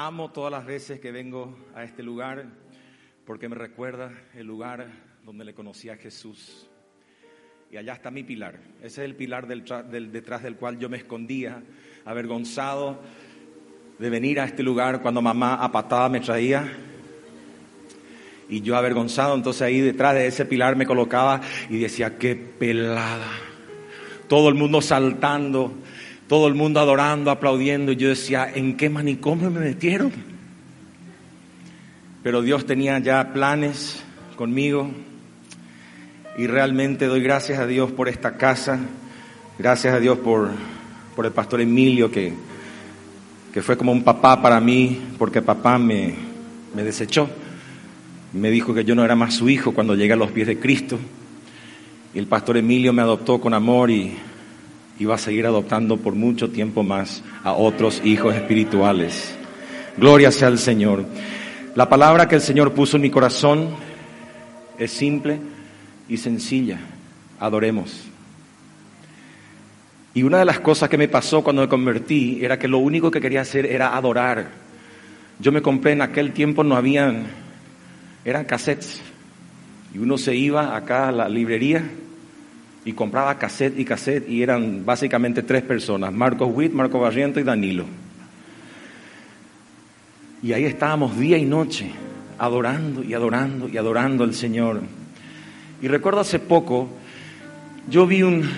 Amo todas las veces que vengo a este lugar porque me recuerda el lugar donde le conocí a Jesús. Y allá está mi pilar. Ese es el pilar del, del, detrás del cual yo me escondía, avergonzado de venir a este lugar cuando mamá a patada me traía. Y yo avergonzado, entonces ahí detrás de ese pilar me colocaba y decía, qué pelada. Todo el mundo saltando, todo el mundo adorando, aplaudiendo. Y yo decía, ¿en qué manicomio me metieron? Pero Dios tenía ya planes conmigo. Y realmente doy gracias a Dios por esta casa. Gracias a Dios por, por el pastor Emilio, que, que fue como un papá para mí, porque papá me, me desechó. Me dijo que yo no era más su hijo cuando llegué a los pies de Cristo. Y el pastor Emilio me adoptó con amor y y va a seguir adoptando por mucho tiempo más a otros hijos espirituales. Gloria sea al Señor. La palabra que el Señor puso en mi corazón es simple y sencilla. Adoremos. Y una de las cosas que me pasó cuando me convertí era que lo único que quería hacer era adorar. Yo me compré en aquel tiempo, no habían, eran cassettes. Y uno se iba acá a la librería y compraba cassette y cassette y eran básicamente tres personas, Marcos Witt, Marco Barriento y Danilo. Y ahí estábamos día y noche, adorando y adorando y adorando al Señor. Y recuerdo hace poco, yo vi un,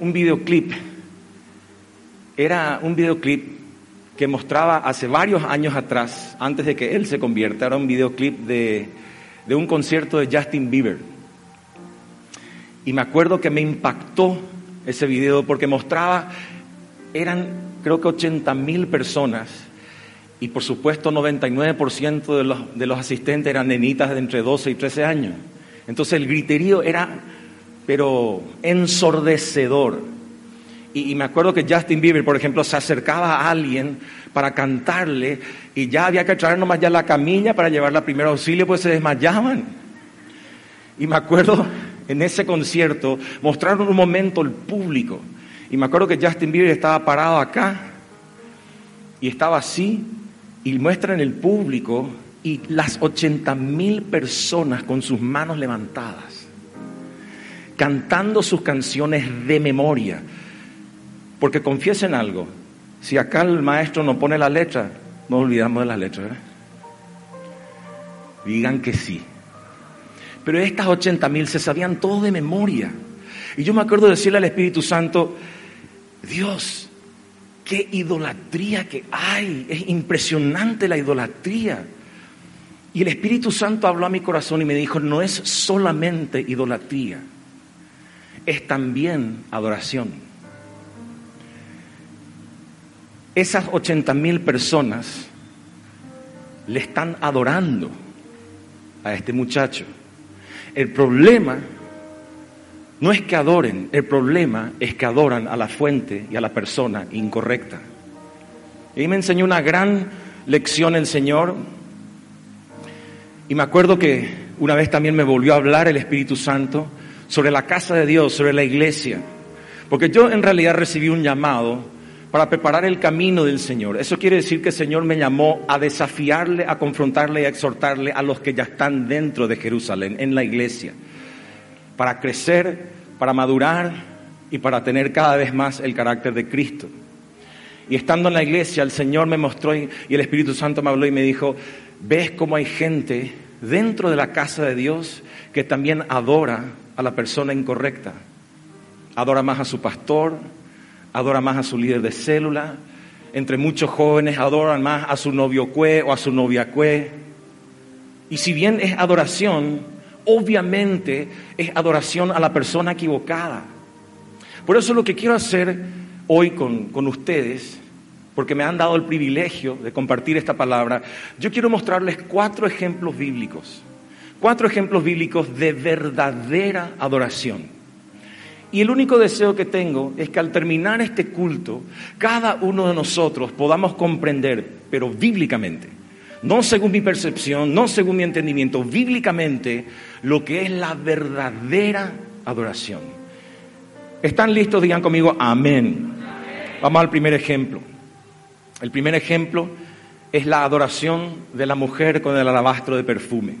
un videoclip, era un videoclip que mostraba hace varios años atrás, antes de que él se convierta, era un videoclip de, de un concierto de Justin Bieber. Y me acuerdo que me impactó ese video porque mostraba, eran creo que 80 mil personas y por supuesto 99% de los, de los asistentes eran nenitas de entre 12 y 13 años. Entonces el griterío era, pero ensordecedor. Y, y, me acuerdo que Justin Bieber, por ejemplo, se acercaba a alguien para cantarle y ya había que traer nomás ya la camilla para llevarla a primer auxilio, pues se desmayaban. Y me acuerdo en ese concierto, mostraron un momento el público. Y me acuerdo que Justin Bieber estaba parado acá y estaba así y muestran el público y las 80 mil personas con sus manos levantadas, cantando sus canciones de memoria. Porque confiesen algo, si acá el maestro no pone la letra, no olvidamos de la letra. ¿verdad? Digan que sí. Pero estas 80 mil se sabían todo de memoria. Y yo me acuerdo de decirle al Espíritu Santo, Dios, qué idolatría que hay. Es impresionante la idolatría. Y el Espíritu Santo habló a mi corazón y me dijo, no es solamente idolatría, es también adoración. Esas 80 mil personas le están adorando a este muchacho. El problema no es que adoren, el problema es que adoran a la fuente y a la persona incorrecta. Y me enseñó una gran lección el Señor. Y me acuerdo que una vez también me volvió a hablar el Espíritu Santo sobre la casa de Dios, sobre la iglesia. Porque yo en realidad recibí un llamado para preparar el camino del Señor. Eso quiere decir que el Señor me llamó a desafiarle, a confrontarle y a exhortarle a los que ya están dentro de Jerusalén, en la iglesia, para crecer, para madurar y para tener cada vez más el carácter de Cristo. Y estando en la iglesia, el Señor me mostró y el Espíritu Santo me habló y me dijo, ves cómo hay gente dentro de la casa de Dios que también adora a la persona incorrecta. Adora más a su pastor, adora más a su líder de célula, entre muchos jóvenes adoran más a su novio cue o a su novia cue. Y si bien es adoración, obviamente es adoración a la persona equivocada. Por eso lo que quiero hacer hoy con, con ustedes, porque me han dado el privilegio de compartir esta palabra, yo quiero mostrarles cuatro ejemplos bíblicos, cuatro ejemplos bíblicos de verdadera adoración. Y el único deseo que tengo es que al terminar este culto, cada uno de nosotros podamos comprender, pero bíblicamente, no según mi percepción, no según mi entendimiento, bíblicamente, lo que es la verdadera adoración. ¿Están listos? Digan conmigo, amén. Vamos al primer ejemplo. El primer ejemplo es la adoración de la mujer con el alabastro de perfume.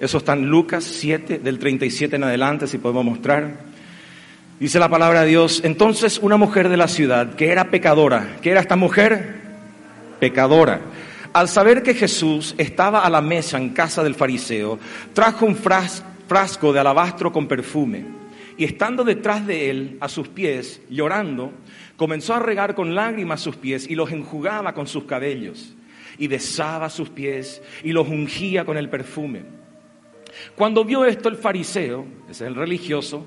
Eso está en Lucas 7, del 37 en adelante, si podemos mostrar. Dice la palabra de Dios, entonces una mujer de la ciudad que era pecadora, ¿qué era esta mujer? Pecadora. Al saber que Jesús estaba a la mesa en casa del fariseo, trajo un frasco de alabastro con perfume y estando detrás de él, a sus pies, llorando, comenzó a regar con lágrimas sus pies y los enjugaba con sus cabellos y besaba sus pies y los ungía con el perfume. Cuando vio esto el fariseo, ese es el religioso,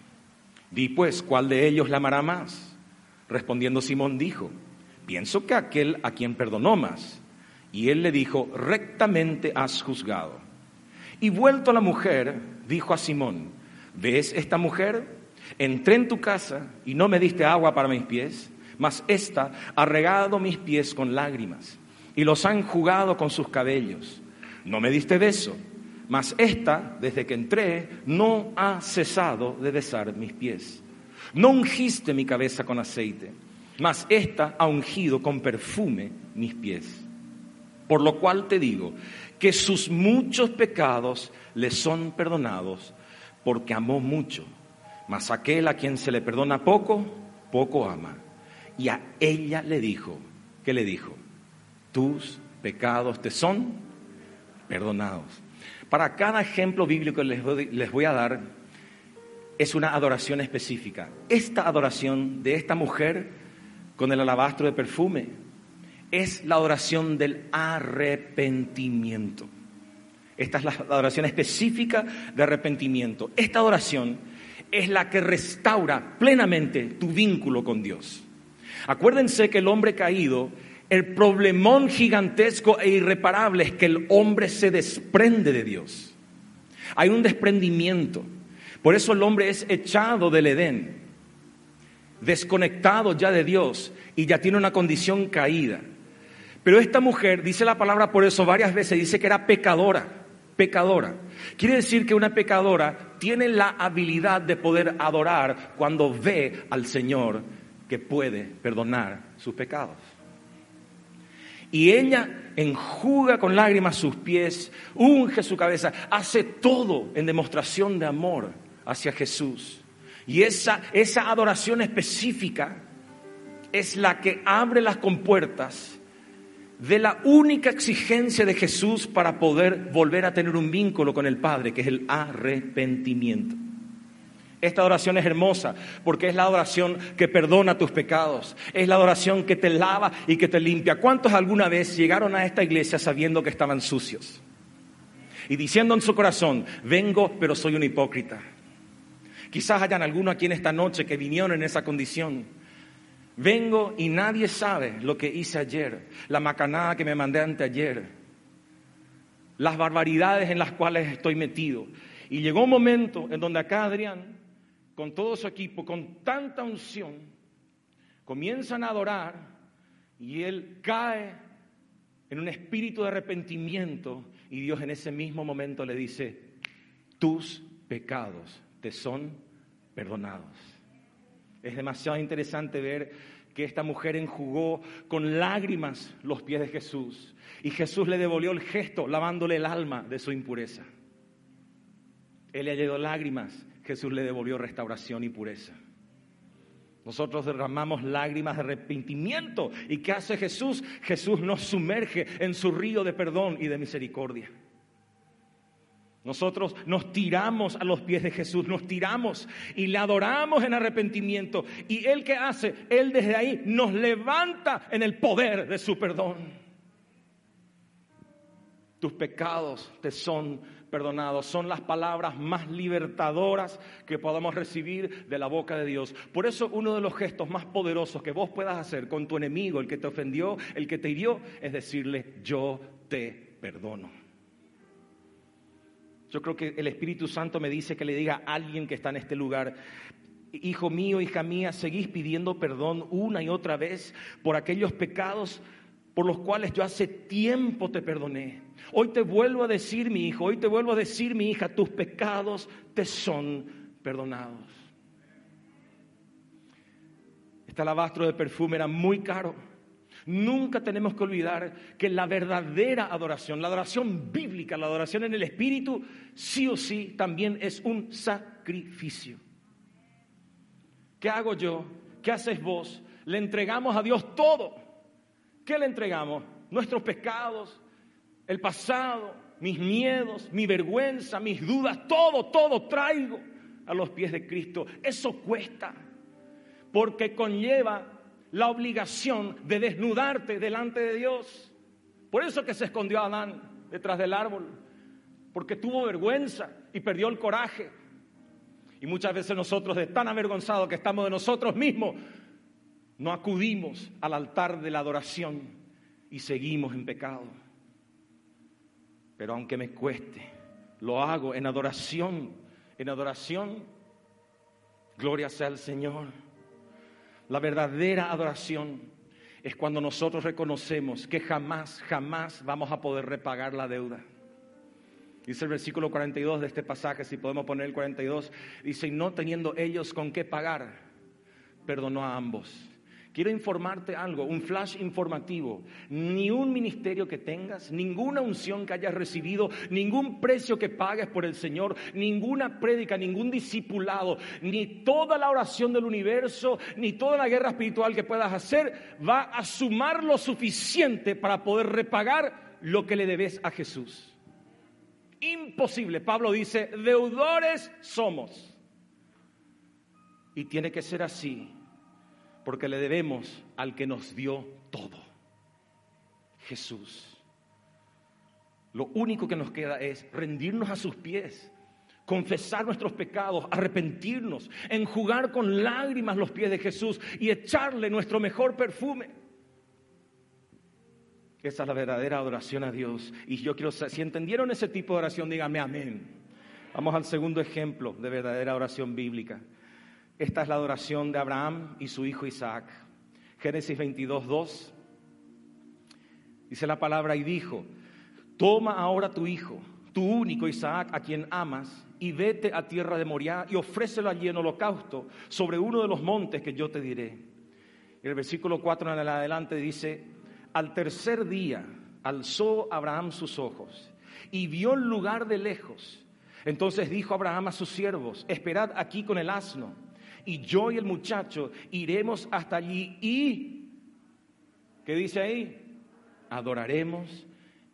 Di pues, ¿cuál de ellos la amará más? Respondiendo Simón dijo, pienso que aquel a quien perdonó más. Y él le dijo, rectamente has juzgado. Y vuelto a la mujer, dijo a Simón, ¿ves esta mujer? Entré en tu casa y no me diste agua para mis pies, mas ésta ha regado mis pies con lágrimas y los ha enjugado con sus cabellos. No me diste beso, mas ésta, desde que entré, no ha cesado de besar mis pies. No ungiste mi cabeza con aceite, mas ésta ha ungido con perfume mis pies. Por lo cual te digo que sus muchos pecados le son perdonados, porque amó mucho. Mas aquel a quien se le perdona poco, poco ama. Y a ella le dijo, ¿qué le dijo? Tus pecados te son perdonados. Para cada ejemplo bíblico que les voy a dar, es una adoración específica. Esta adoración de esta mujer con el alabastro de perfume es la adoración del arrepentimiento. Esta es la adoración específica de arrepentimiento. Esta adoración es la que restaura plenamente tu vínculo con Dios. Acuérdense que el hombre caído, el problemón gigantesco e irreparable es que el hombre se desprende de Dios. Hay un desprendimiento. Por eso el hombre es echado del Edén, desconectado ya de Dios y ya tiene una condición caída. Pero esta mujer, dice la palabra por eso varias veces, dice que era pecadora pecadora. Quiere decir que una pecadora tiene la habilidad de poder adorar cuando ve al Señor que puede perdonar sus pecados. Y ella enjuga con lágrimas sus pies, unge su cabeza, hace todo en demostración de amor hacia Jesús. Y esa, esa adoración específica es la que abre las compuertas de la única exigencia de Jesús para poder volver a tener un vínculo con el Padre, que es el arrepentimiento. Esta adoración es hermosa porque es la adoración que perdona tus pecados, es la adoración que te lava y que te limpia. ¿Cuántos alguna vez llegaron a esta iglesia sabiendo que estaban sucios? Y diciendo en su corazón, vengo pero soy un hipócrita. Quizás hayan alguno aquí en esta noche que vinieron en esa condición Vengo y nadie sabe lo que hice ayer, la macanada que me mandé anteayer, las barbaridades en las cuales estoy metido. Y llegó un momento en donde acá Adrián, con todo su equipo, con tanta unción, comienzan a adorar y él cae en un espíritu de arrepentimiento y Dios en ese mismo momento le dice, tus pecados te son perdonados. Es demasiado interesante ver que esta mujer enjugó con lágrimas los pies de Jesús y Jesús le devolvió el gesto lavándole el alma de su impureza. Él le dio lágrimas, Jesús le devolvió restauración y pureza. Nosotros derramamos lágrimas de arrepentimiento. ¿Y qué hace Jesús? Jesús nos sumerge en su río de perdón y de misericordia. Nosotros nos tiramos a los pies de Jesús, nos tiramos y le adoramos en arrepentimiento. Y Él que hace, Él desde ahí nos levanta en el poder de su perdón. Tus pecados te son perdonados. Son las palabras más libertadoras que podamos recibir de la boca de Dios. Por eso uno de los gestos más poderosos que vos puedas hacer con tu enemigo, el que te ofendió, el que te hirió, es decirle, yo te perdono. Yo creo que el Espíritu Santo me dice que le diga a alguien que está en este lugar, hijo mío, hija mía, seguís pidiendo perdón una y otra vez por aquellos pecados por los cuales yo hace tiempo te perdoné. Hoy te vuelvo a decir, mi hijo, hoy te vuelvo a decir, mi hija, tus pecados te son perdonados. Este alabastro de perfume era muy caro. Nunca tenemos que olvidar que la verdadera adoración, la adoración bíblica, la adoración en el Espíritu, sí o sí también es un sacrificio. ¿Qué hago yo? ¿Qué haces vos? Le entregamos a Dios todo. ¿Qué le entregamos? Nuestros pecados, el pasado, mis miedos, mi vergüenza, mis dudas, todo, todo traigo a los pies de Cristo. Eso cuesta, porque conlleva la obligación de desnudarte delante de Dios. Por eso que se escondió Adán detrás del árbol, porque tuvo vergüenza y perdió el coraje. Y muchas veces nosotros, de tan avergonzados que estamos de nosotros mismos, no acudimos al altar de la adoración y seguimos en pecado. Pero aunque me cueste, lo hago en adoración, en adoración. Gloria sea al Señor. La verdadera adoración es cuando nosotros reconocemos que jamás, jamás vamos a poder repagar la deuda. Dice el versículo 42 de este pasaje, si podemos poner el 42, dice, y no teniendo ellos con qué pagar, perdonó a ambos. Quiero informarte algo, un flash informativo. Ni un ministerio que tengas, ninguna unción que hayas recibido, ningún precio que pagues por el Señor, ninguna prédica, ningún discipulado, ni toda la oración del universo, ni toda la guerra espiritual que puedas hacer va a sumar lo suficiente para poder repagar lo que le debes a Jesús. Imposible. Pablo dice, deudores somos. Y tiene que ser así porque le debemos al que nos dio todo, Jesús. Lo único que nos queda es rendirnos a sus pies, confesar nuestros pecados, arrepentirnos, enjugar con lágrimas los pies de Jesús y echarle nuestro mejor perfume. Esa es la verdadera adoración a Dios. Y yo quiero, si entendieron ese tipo de oración, dígame amén. Vamos al segundo ejemplo de verdadera oración bíblica. Esta es la adoración de Abraham y su hijo Isaac. Génesis 22, 2. Dice la palabra y dijo, toma ahora tu hijo, tu único Isaac, a quien amas, y vete a tierra de Moriah y ofrécelo allí en holocausto sobre uno de los montes que yo te diré. El versículo 4 en el adelante dice, al tercer día alzó Abraham sus ojos y vio el lugar de lejos. Entonces dijo Abraham a sus siervos, esperad aquí con el asno y yo y el muchacho iremos hasta allí y, ¿qué dice ahí? Adoraremos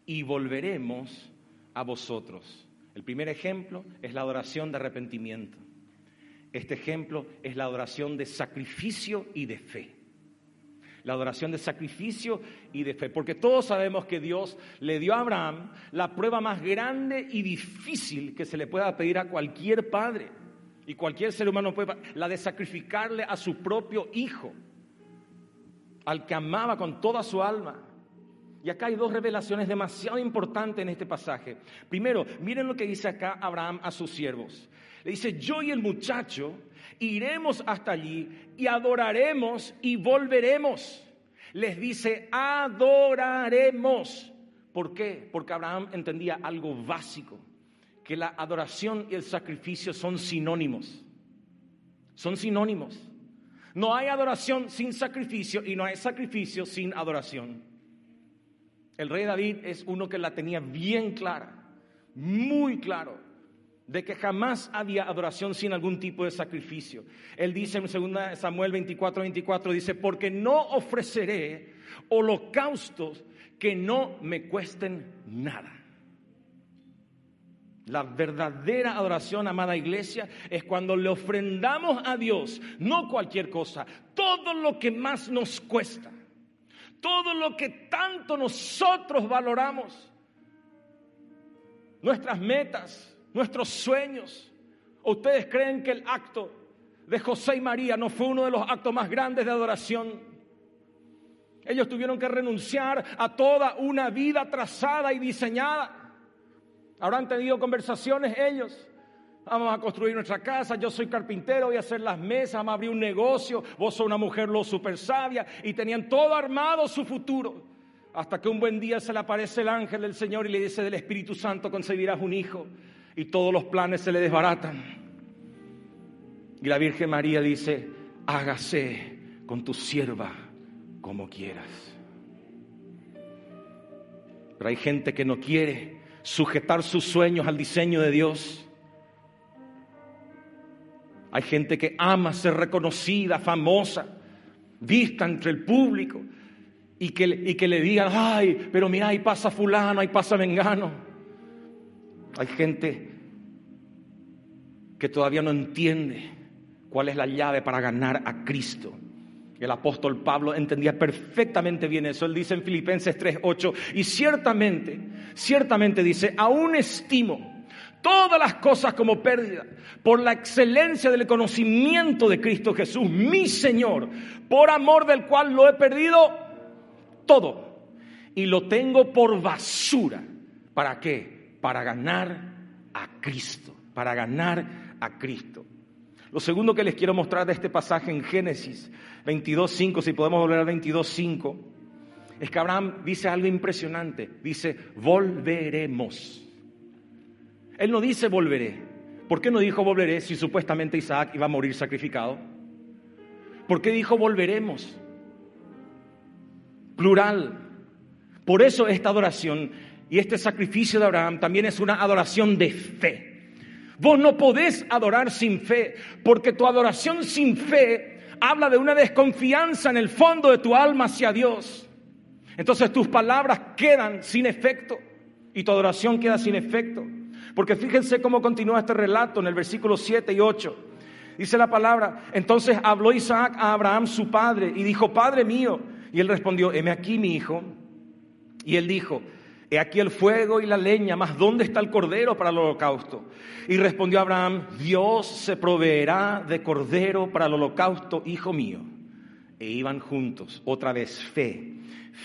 y volveremos a vosotros. El primer ejemplo es la adoración de arrepentimiento. Este ejemplo es la adoración de sacrificio y de fe. La adoración de sacrificio y de fe. Porque todos sabemos que Dios le dio a Abraham la prueba más grande y difícil que se le pueda pedir a cualquier padre y cualquier ser humano puede, la de sacrificarle a su propio hijo, al que amaba con toda su alma. Y acá hay dos revelaciones demasiado importantes en este pasaje. Primero, miren lo que dice acá Abraham a sus siervos. Le dice, yo y el muchacho iremos hasta allí y adoraremos y volveremos. Les dice, adoraremos. ¿Por qué? Porque Abraham entendía algo básico que la adoración y el sacrificio son sinónimos. Son sinónimos. No hay adoración sin sacrificio y no hay sacrificio sin adoración. El rey David es uno que la tenía bien clara, muy claro, de que jamás había adoración sin algún tipo de sacrificio. Él dice en 2 Samuel 24, 24, dice, porque no ofreceré holocaustos que no me cuesten nada. La verdadera adoración, amada iglesia, es cuando le ofrendamos a Dios, no cualquier cosa, todo lo que más nos cuesta, todo lo que tanto nosotros valoramos, nuestras metas, nuestros sueños. ¿Ustedes creen que el acto de José y María no fue uno de los actos más grandes de adoración? Ellos tuvieron que renunciar a toda una vida trazada y diseñada Habrán tenido conversaciones ellos. Vamos a construir nuestra casa, yo soy carpintero, voy a hacer las mesas, vamos a abrir un negocio, vos sos una mujer lo super sabia y tenían todo armado su futuro. Hasta que un buen día se le aparece el ángel del Señor y le dice del Espíritu Santo concebirás un hijo y todos los planes se le desbaratan. Y la Virgen María dice, hágase con tu sierva como quieras. Pero hay gente que no quiere sujetar sus sueños al diseño de Dios. Hay gente que ama ser reconocida, famosa, vista entre el público y que, y que le digan, ay, pero mira, ahí pasa fulano, ahí pasa vengano. Hay gente que todavía no entiende cuál es la llave para ganar a Cristo. El apóstol Pablo entendía perfectamente bien eso. Él dice en Filipenses 3:8, y ciertamente, ciertamente dice, aún estimo todas las cosas como pérdida por la excelencia del conocimiento de Cristo Jesús, mi Señor, por amor del cual lo he perdido todo y lo tengo por basura. ¿Para qué? Para ganar a Cristo, para ganar a Cristo. Lo segundo que les quiero mostrar de este pasaje en Génesis 22.5, si podemos volver al 22.5, es que Abraham dice algo impresionante. Dice, volveremos. Él no dice volveré. ¿Por qué no dijo volveré si supuestamente Isaac iba a morir sacrificado? ¿Por qué dijo volveremos? Plural. Por eso esta adoración y este sacrificio de Abraham también es una adoración de fe. Vos no podés adorar sin fe, porque tu adoración sin fe habla de una desconfianza en el fondo de tu alma hacia Dios. Entonces tus palabras quedan sin efecto y tu adoración queda sin efecto. Porque fíjense cómo continúa este relato en el versículo 7 y 8. Dice la palabra, entonces habló Isaac a Abraham su padre y dijo, Padre mío. Y él respondió, heme aquí mi hijo. Y él dijo, He aquí el fuego y la leña, mas ¿dónde está el cordero para el holocausto? Y respondió Abraham, Dios se proveerá de cordero para el holocausto, hijo mío. E iban juntos, otra vez, fe,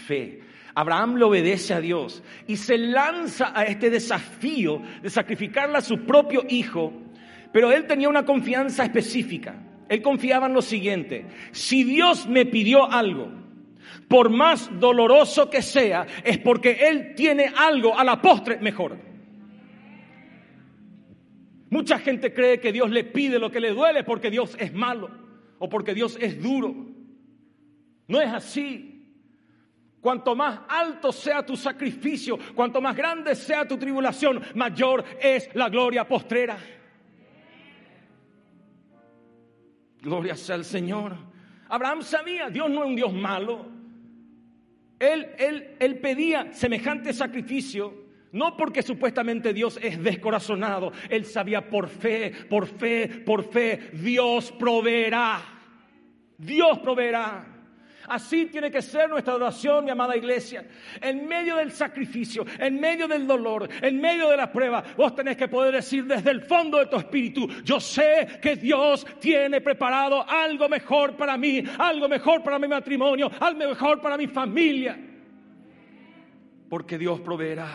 fe. Abraham le obedece a Dios y se lanza a este desafío de sacrificarle a su propio hijo, pero él tenía una confianza específica. Él confiaba en lo siguiente, si Dios me pidió algo, por más doloroso que sea, es porque Él tiene algo a la postre mejor. Mucha gente cree que Dios le pide lo que le duele porque Dios es malo o porque Dios es duro. No es así. Cuanto más alto sea tu sacrificio, cuanto más grande sea tu tribulación, mayor es la gloria postrera. Gloria sea al Señor. Abraham sabía, Dios no es un Dios malo. Él, él, pedía semejante sacrificio no porque supuestamente Dios es descorazonado, él sabía por fe, por fe, por fe, Dios proveerá. Dios proveerá. Así tiene que ser nuestra adoración, mi amada iglesia. En medio del sacrificio, en medio del dolor, en medio de la prueba, vos tenés que poder decir desde el fondo de tu espíritu, yo sé que Dios tiene preparado algo mejor para mí, algo mejor para mi matrimonio, algo mejor para mi familia. Porque Dios proveerá.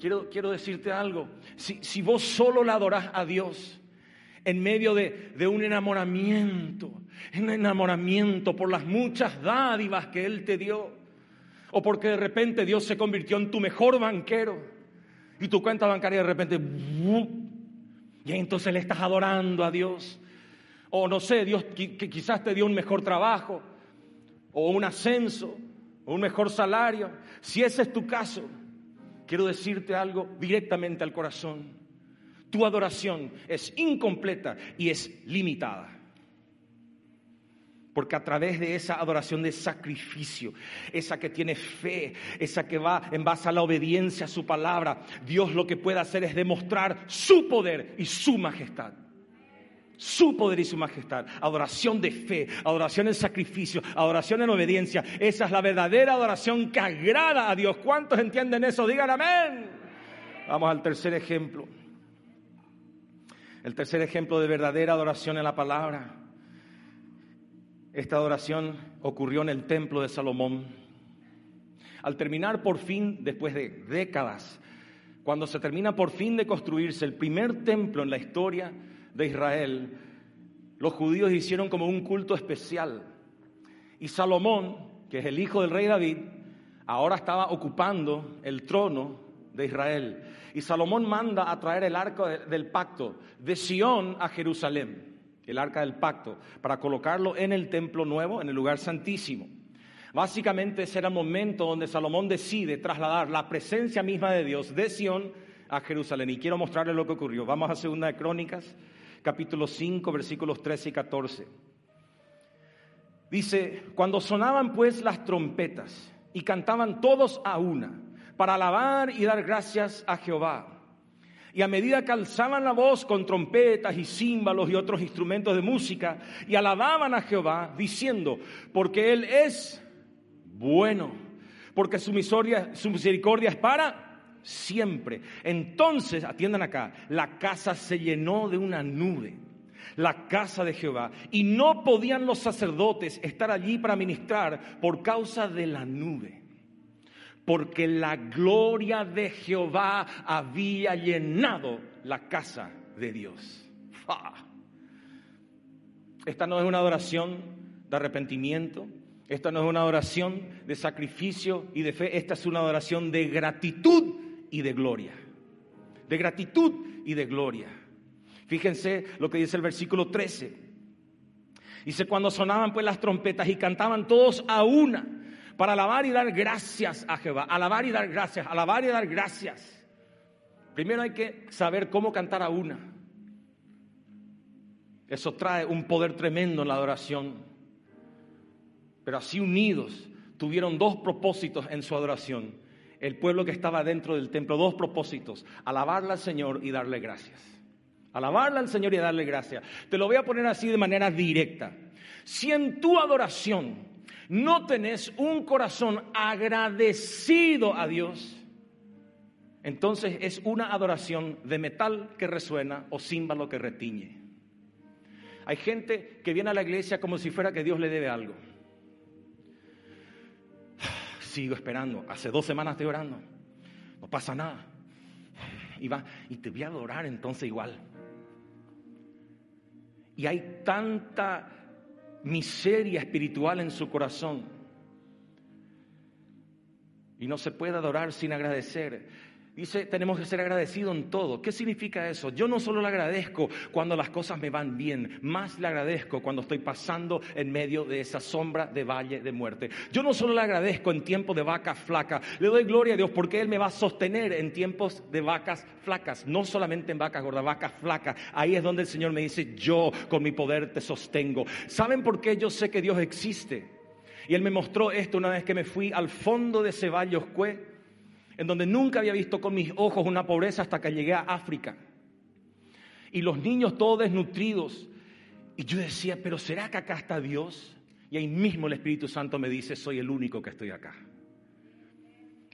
Quiero, quiero decirte algo, si, si vos solo la adorás a Dios, en medio de, un enamoramiento, un enamoramiento por las muchas dádivas que Él te dio, o porque de repente Dios se convirtió en tu mejor banquero y tu cuenta bancaria de repente, y entonces le estás adorando a Dios, o no sé, Dios que quizás te dio un mejor trabajo, o un ascenso, o un mejor salario. Si ese es tu caso, quiero decirte algo directamente al corazón tu adoración es incompleta y es limitada. Porque a través de esa adoración de sacrificio, esa que tiene fe, esa que va en base a la obediencia a su palabra, Dios lo que puede hacer es demostrar su poder y su majestad. Su poder y su majestad. Adoración de fe, adoración en sacrificio, adoración en obediencia. Esa es la verdadera adoración que agrada a Dios. ¿Cuántos entienden eso? Digan amén. Vamos al tercer ejemplo. El tercer ejemplo de verdadera adoración en la palabra. Esta adoración ocurrió en el templo de Salomón. Al terminar por fin, después de décadas cuando se termina por fin de construirse el primer templo en la historia de Israel, los judíos hicieron como un culto especial. Y Salomón, que es el hijo del rey David, ahora estaba ocupando el trono de Israel. Y Salomón manda a traer el arca del pacto de Sión a Jerusalén, el arca del pacto, para colocarlo en el templo nuevo, en el lugar santísimo. Básicamente ese era el momento donde Salomón decide trasladar la presencia misma de Dios de Sión a Jerusalén. Y quiero mostrarles lo que ocurrió. Vamos a Segunda de Crónicas, capítulo 5, versículos 13 y 14. Dice, cuando sonaban pues las trompetas y cantaban todos a una, para alabar y dar gracias a Jehová. Y a medida que alzaban la voz con trompetas y címbalos y otros instrumentos de música, y alababan a Jehová, diciendo, porque Él es bueno, porque su su misericordia es para siempre. Entonces, atiendan acá, la casa se llenó de una nube la casa de Jehová, y no podían los sacerdotes estar allí para ministrar por causa de la nube porque la gloria de Jehová había llenado la casa de Dios. Esta no es una adoración de arrepentimiento, esta no es una adoración de sacrificio y de fe, esta es una adoración de gratitud y de gloria. De gratitud y de gloria. Fíjense lo que dice el versículo 13. Dice, cuando sonaban pues las trompetas y cantaban todos a una, para alabar y dar gracias a Jehová, alabar y dar gracias, alabar y dar gracias. Primero hay que saber cómo cantar a una. Eso trae un poder tremendo en la adoración. Pero así unidos tuvieron dos propósitos en su adoración. El pueblo que estaba dentro del templo, dos propósitos, alabarle al Señor y darle gracias. Alabarle al Señor y darle gracias. Te lo voy a poner así de manera directa. Si en tu adoración no tenés un corazón agradecido a Dios, entonces es una adoración de metal que resuena o címbalo que retiñe. Hay gente que viene a la iglesia como si fuera que Dios le debe algo. Sigo esperando, hace dos semanas estoy orando, no pasa nada. Y, va, y te voy a adorar entonces igual. Y hay tanta miseria espiritual en su corazón. Y no se puede adorar sin agradecer. Dice, tenemos que ser agradecidos en todo. ¿Qué significa eso? Yo no solo le agradezco cuando las cosas me van bien, más le agradezco cuando estoy pasando en medio de esa sombra de valle de muerte. Yo no solo le agradezco en tiempo de vaca flaca, le doy gloria a Dios porque Él me va a sostener en tiempos de vacas flacas, no solamente en vacas gordas, vacas flacas. Ahí es donde el Señor me dice, yo con mi poder te sostengo. ¿Saben por qué yo sé que Dios existe? Y Él me mostró esto una vez que me fui al fondo de ese valle en donde nunca había visto con mis ojos una pobreza hasta que llegué a África. Y los niños todos desnutridos. Y yo decía, pero ¿será que acá está Dios? Y ahí mismo el Espíritu Santo me dice, soy el único que estoy acá.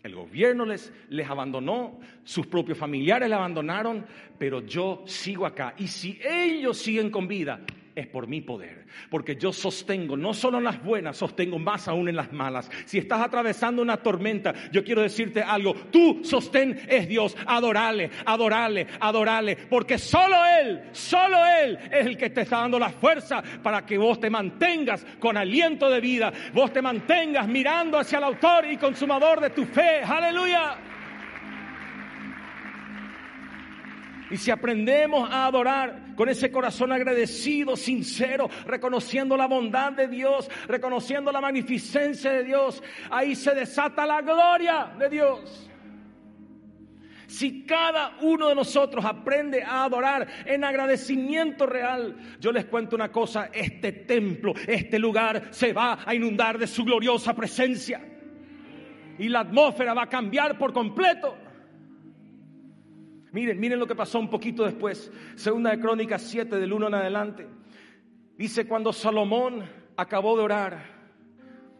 El gobierno les, les abandonó, sus propios familiares le abandonaron, pero yo sigo acá. Y si ellos siguen con vida, es por mi poder. Porque yo sostengo, no solo en las buenas, sostengo más aún en las malas. Si estás atravesando una tormenta, yo quiero decirte algo. Tu sostén es Dios. Adorale, adorale, adorale. Porque solo Él, solo Él es el que te está dando la fuerza para que vos te mantengas con aliento de vida. Vos te mantengas mirando hacia el autor y consumador de tu fe. Aleluya. Y si aprendemos a adorar con ese corazón agradecido, sincero, reconociendo la bondad de Dios, reconociendo la magnificencia de Dios, ahí se desata la gloria de Dios. Si cada uno de nosotros aprende a adorar en agradecimiento real, yo les cuento una cosa, este templo, este lugar se va a inundar de su gloriosa presencia. Y la atmósfera va a cambiar por completo. Miren, miren lo que pasó un poquito después. Segunda de Crónicas 7 del 1 en adelante. Dice, cuando Salomón acabó de orar,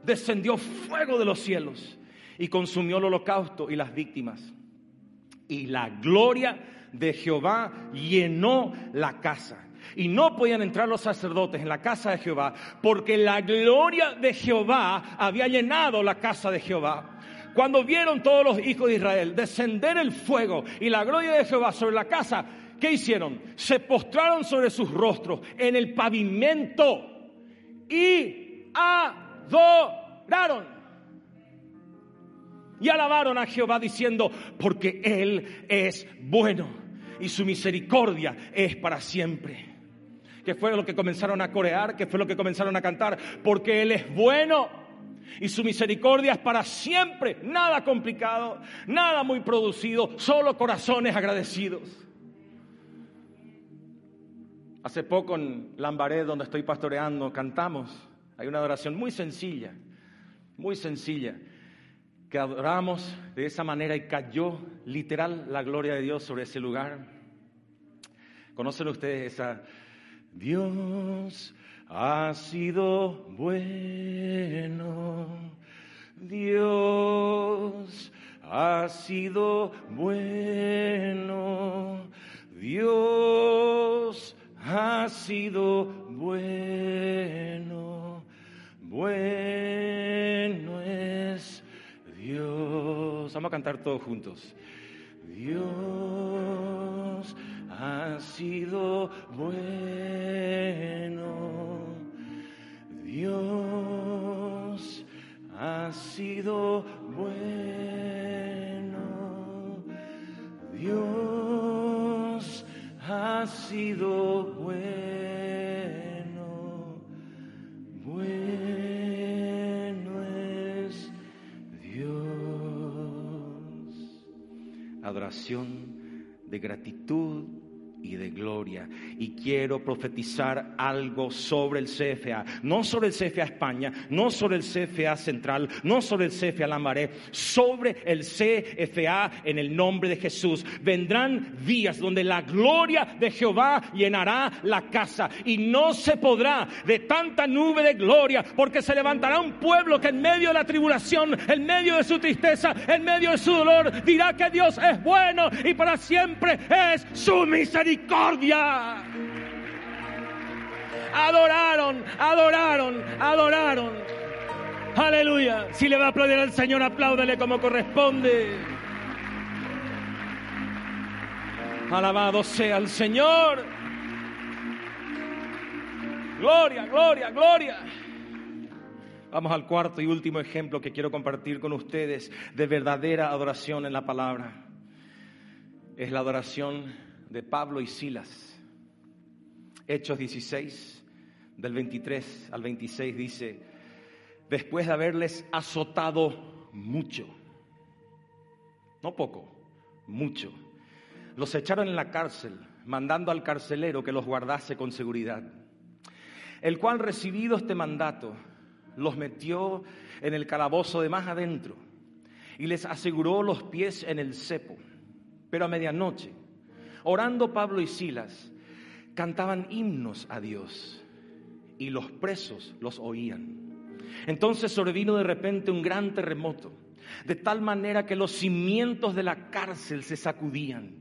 descendió fuego de los cielos y consumió el holocausto y las víctimas. Y la gloria de Jehová llenó la casa. Y no podían entrar los sacerdotes en la casa de Jehová porque la gloria de Jehová había llenado la casa de Jehová cuando vieron todos los hijos de Israel descender el fuego y la gloria de Jehová sobre la casa, ¿qué hicieron? Se postraron sobre sus rostros en el pavimento y adoraron. Y alabaron a Jehová diciendo, porque Él es bueno y su misericordia es para siempre. Que fue lo que comenzaron a corear, que fue lo que comenzaron a cantar, porque Él es bueno y su misericordia es para siempre. Nada complicado, nada muy producido, solo corazones agradecidos. Hace poco en Lambaré, donde estoy pastoreando, cantamos. Hay una adoración muy sencilla, muy sencilla, que adoramos de esa manera y cayó literal la gloria de Dios sobre ese lugar. ¿Conocen ustedes esa? Dios ha sido bueno. Dios ha sido bueno. Dios ha sido bueno. Bueno es Dios. Vamos a cantar todos juntos. Dios ha sido bueno. Dios ha sido bueno. Dios ha sido bueno. Bueno es Dios. Adoración de gratitud y de gloria. Y quiero profetizar algo sobre el CFA. No sobre el CFA España, no sobre el CFA Central, no sobre el CFA Lambaré, sobre el CFA en el nombre de Jesús. Vendrán días donde la gloria de Jehová llenará la casa y no se podrá de tanta nube de gloria porque se levantará un pueblo que en medio de la tribulación, en medio de su tristeza, en medio de su dolor, dirá que Dios es bueno y para siempre es su misericordia misericordia. Adoraron, adoraron, adoraron. Aleluya. Si le va a aplaudir al Señor, apláudele como corresponde. Alabado sea el Señor. Gloria, gloria, gloria. Vamos al cuarto y último ejemplo que quiero compartir con ustedes de verdadera adoración en la palabra. Es la adoración de Pablo y Silas. Hechos 16, del 23 al 26 dice, después de haberles azotado mucho, no poco, mucho, los echaron en la cárcel, mandando al carcelero que los guardase con seguridad, el cual recibido este mandato, los metió en el calabozo de más adentro y les aseguró los pies en el cepo. Pero a medianoche, Orando Pablo y Silas, cantaban himnos a Dios y los presos los oían. Entonces sobrevino de repente un gran terremoto, de tal manera que los cimientos de la cárcel se sacudían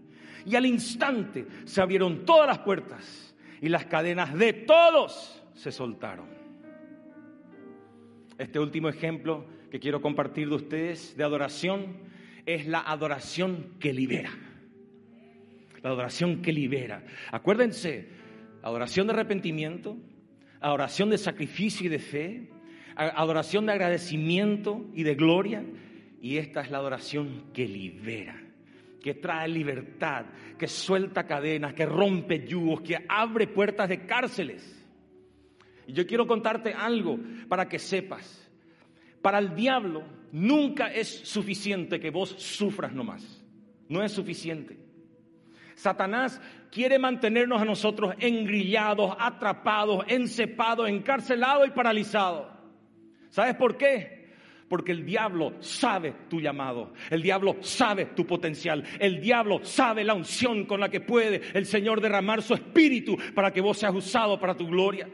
y al instante se abrieron todas las puertas y las cadenas de todos se soltaron. Este último ejemplo que quiero compartir de ustedes de adoración es la adoración que libera la adoración que libera. Acuérdense, adoración de arrepentimiento, adoración de sacrificio y de fe, adoración de agradecimiento y de gloria, y esta es la adoración que libera que trae libertad, que suelta cadenas, que rompe yugos, que abre puertas de cárceles. Y yo quiero contarte algo para que sepas. Para el diablo nunca es suficiente que vos sufras nomás. No es suficiente. Satanás quiere mantenernos a nosotros engrillados, atrapados, encepados, encarcelados y paralizados. ¿Sabes por qué? Porque el diablo sabe tu llamado, el diablo sabe tu potencial, el diablo sabe la unción con la que puede el Señor derramar su espíritu para que vos seas usado para tu gloria.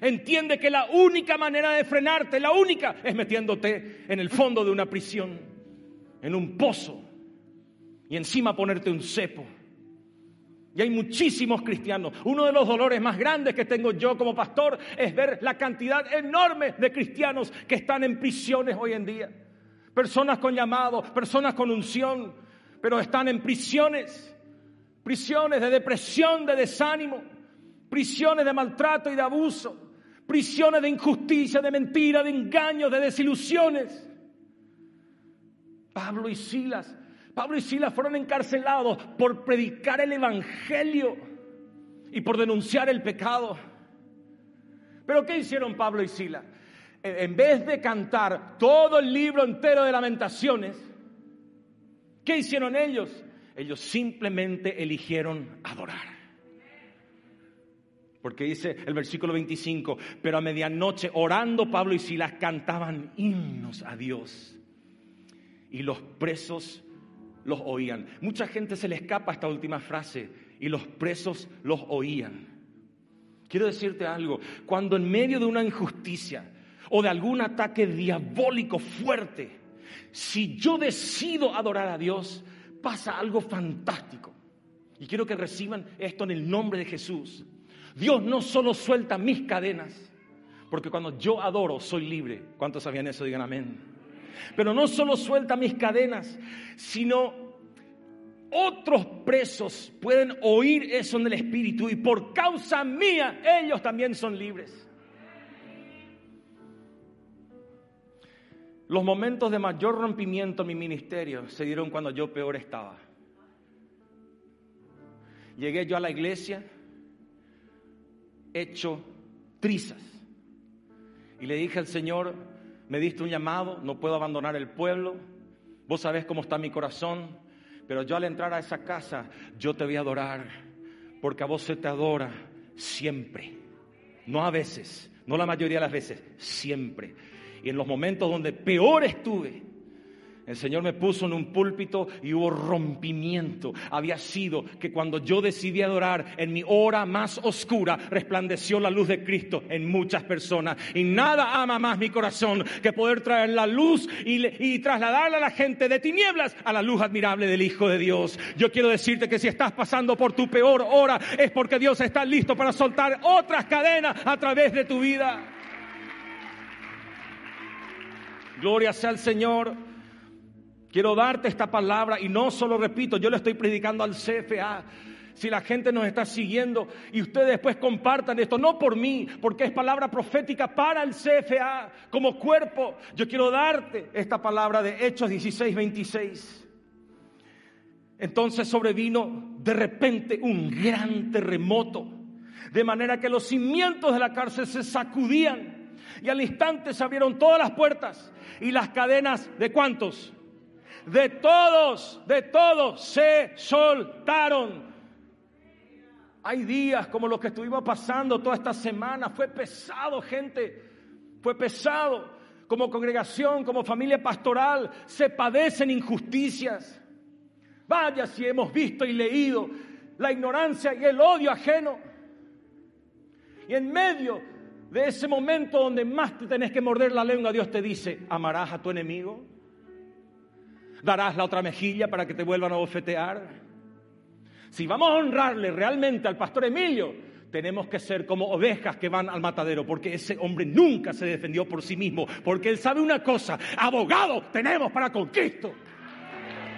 Entiende que la única manera de frenarte, la única, es metiéndote en el fondo de una prisión, en un pozo, y encima ponerte un cepo y hay muchísimos cristianos. Uno de los dolores más grandes que tengo yo como pastor es ver la cantidad enorme de cristianos que están en prisiones hoy en día. personas con llamado, personas con unción, pero están en prisiones, prisiones de depresión, de desánimo, prisiones de maltrato y de abuso, prisiones de injusticia, de mentira, de engaños, de desilusiones. Pablo y Silas, Pablo y Silas fueron encarcelados por predicar el Evangelio y por denunciar el pecado. Pero ¿qué hicieron Pablo y Silas? En vez de cantar todo el libro entero de lamentaciones, ¿qué hicieron ellos? Ellos simplemente eligieron adorar. Porque dice el versículo 25, pero a medianoche orando Pablo y Silas cantaban himnos a Dios. Y los presos los oían. Mucha gente se le escapa esta última frase y los presos los oían. Quiero decirte algo, cuando en medio de una injusticia o de algún ataque diabólico fuerte, si yo decido adorar a Dios, pasa algo fantástico. Y quiero que reciban esto en el nombre de Jesús. Dios no solo suelta mis cadenas, porque cuando yo adoro soy libre. ¿Cuántos sabían eso? Digan amén. Pero no solo suelta mis cadenas, sino otros presos pueden oír eso en el Espíritu y por causa mía ellos también son libres. Los momentos de mayor rompimiento en mi ministerio se dieron cuando yo peor estaba. Llegué yo a la iglesia hecho trizas y le dije al Señor, me diste un llamado, no puedo abandonar el pueblo, vos sabés cómo está mi corazón, pero yo al entrar a esa casa, yo te voy a adorar, porque a vos se te adora siempre, no a veces, no la mayoría de las veces, siempre. Y en los momentos donde peor estuve, el Señor me puso en un púlpito y hubo rompimiento. Había sido que cuando yo decidí adorar en mi hora más oscura, resplandeció la luz de Cristo en muchas personas. Y nada ama más mi corazón que poder traer la luz y, y trasladarla a la gente de tinieblas a la luz admirable del Hijo de Dios. Yo quiero decirte que si estás pasando por tu peor hora es porque Dios está listo para soltar otras cadenas a través de tu vida. Gloria sea al Señor. Quiero darte esta palabra y no solo repito, yo le estoy predicando al CFA. Si la gente nos está siguiendo y ustedes después compartan esto, no por mí, porque es palabra profética para el CFA como cuerpo. Yo quiero darte esta palabra de Hechos 16, 26. Entonces sobrevino de repente un gran terremoto, de manera que los cimientos de la cárcel se sacudían y al instante se abrieron todas las puertas y las cadenas de cuántos? De todos, de todos se soltaron. Hay días como los que estuvimos pasando toda esta semana. Fue pesado, gente. Fue pesado. Como congregación, como familia pastoral, se padecen injusticias. Vaya si hemos visto y leído la ignorancia y el odio ajeno. Y en medio de ese momento donde más te tenés que morder la lengua, Dios te dice, amarás a tu enemigo. ¿Darás la otra mejilla para que te vuelvan a bofetear? Si vamos a honrarle realmente al pastor Emilio, tenemos que ser como ovejas que van al matadero, porque ese hombre nunca se defendió por sí mismo, porque él sabe una cosa, abogado tenemos para con Cristo.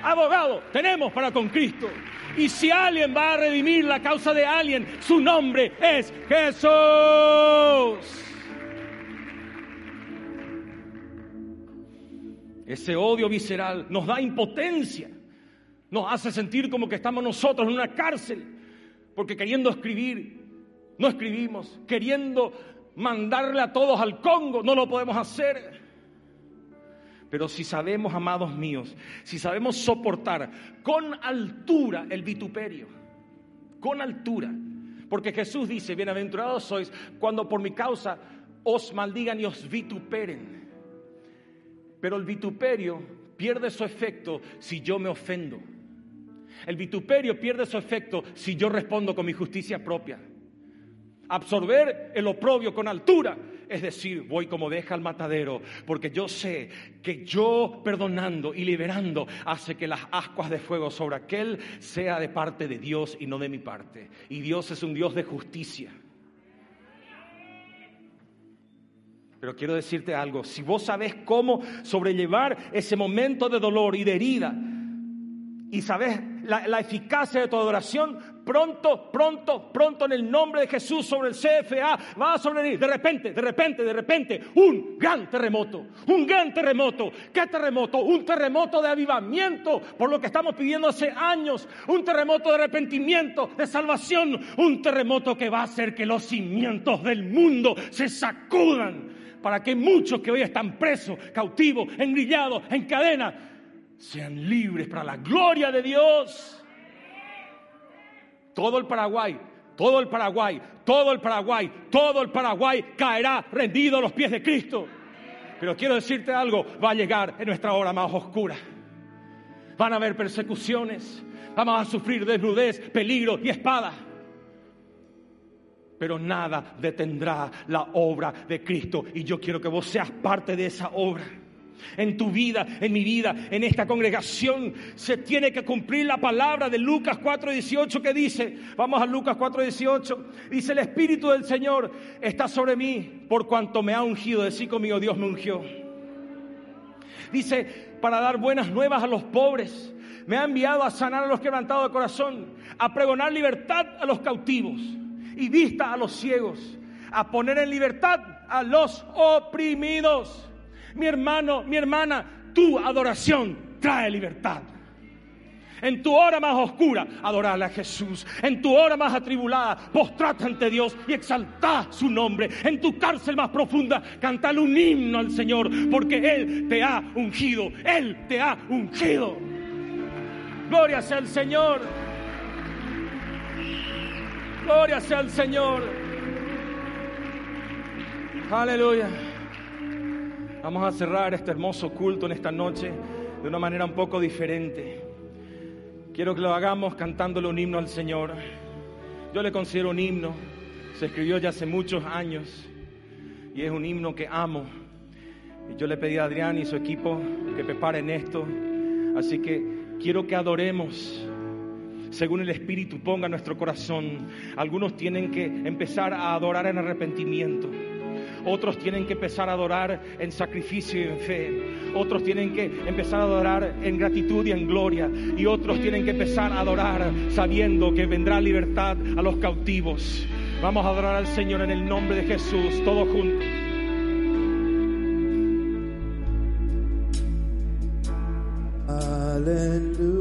Abogado tenemos para con Cristo. Y si alguien va a redimir la causa de alguien, su nombre es Jesús. Ese odio visceral nos da impotencia, nos hace sentir como que estamos nosotros en una cárcel, porque queriendo escribir, no escribimos, queriendo mandarle a todos al Congo, no lo podemos hacer. Pero si sabemos, amados míos, si sabemos soportar con altura el vituperio, con altura, porque Jesús dice, bienaventurados sois cuando por mi causa os maldigan y os vituperen. Pero el vituperio pierde su efecto si yo me ofendo. El vituperio pierde su efecto si yo respondo con mi justicia propia. Absorber el oprobio con altura, es decir, voy como deja al matadero, porque yo sé que yo perdonando y liberando hace que las ascuas de fuego sobre aquel sea de parte de Dios y no de mi parte. Y Dios es un Dios de justicia. Pero quiero decirte algo, si vos sabés cómo sobrellevar ese momento de dolor y de herida, y sabes la, la, eficacia de tu adoración, pronto, pronto, pronto en el nombre de Jesús sobre el CFA va a sobrevenir. De repente, de repente, de repente, un gran terremoto, un gran terremoto. ¿Qué terremoto? Un terremoto de avivamiento, por lo que estamos pidiendo hace años, un terremoto de arrepentimiento, de salvación, un terremoto que va a hacer que los cimientos del mundo se sacudan para que muchos que hoy están presos, cautivos, engrillados, en cadena, sean libres para la gloria de Dios. Todo el Paraguay, todo el Paraguay, todo el Paraguay, todo el Paraguay caerá rendido a los pies de Cristo. Pero quiero decirte algo, va a llegar en nuestra hora más oscura. Van a haber persecuciones, vamos a sufrir desnudez, peligro y espada. Pero nada detendrá la obra de Cristo. Y yo quiero que vos seas parte de esa obra. En tu vida, en mi vida, en esta congregación, se tiene que cumplir la palabra de Lucas 4:18 que dice, vamos a Lucas 4:18, dice, el Espíritu del Señor está sobre mí por cuanto me ha ungido, decir conmigo, Dios me ungió. Dice, para dar buenas nuevas a los pobres, me ha enviado a sanar a los quebrantados de corazón, a pregonar libertad a los cautivos y vista a los ciegos, a poner en libertad a los oprimidos mi hermano, mi hermana, tu adoración trae libertad. En tu hora más oscura, adorarle a Jesús. En tu hora más atribulada, postrate ante Dios y exalta su nombre. En tu cárcel más profunda, cantale un himno al Señor, porque Él te ha ungido. Él te ha ungido. Gloria sea al Señor. Gloria sea al Señor. Aleluya. Vamos a cerrar este hermoso culto en esta noche de una manera un poco diferente. Quiero que lo hagamos cantándole un himno al Señor. Yo le considero un himno, se escribió ya hace muchos años y es un himno que amo. Y yo le pedí a Adrián y su equipo que preparen esto. Así que quiero que adoremos según el Espíritu ponga nuestro corazón. Algunos tienen que empezar a adorar en arrepentimiento. Otros tienen que empezar a adorar en sacrificio y en fe. Otros tienen que empezar a adorar en gratitud y en gloria. Y otros tienen que empezar a adorar sabiendo que vendrá libertad a los cautivos. Vamos a adorar al Señor en el nombre de Jesús, todos juntos. Aleluya.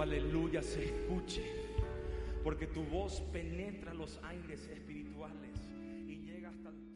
Aleluya se escuche, porque tu voz penetra los aires espirituales y llega hasta el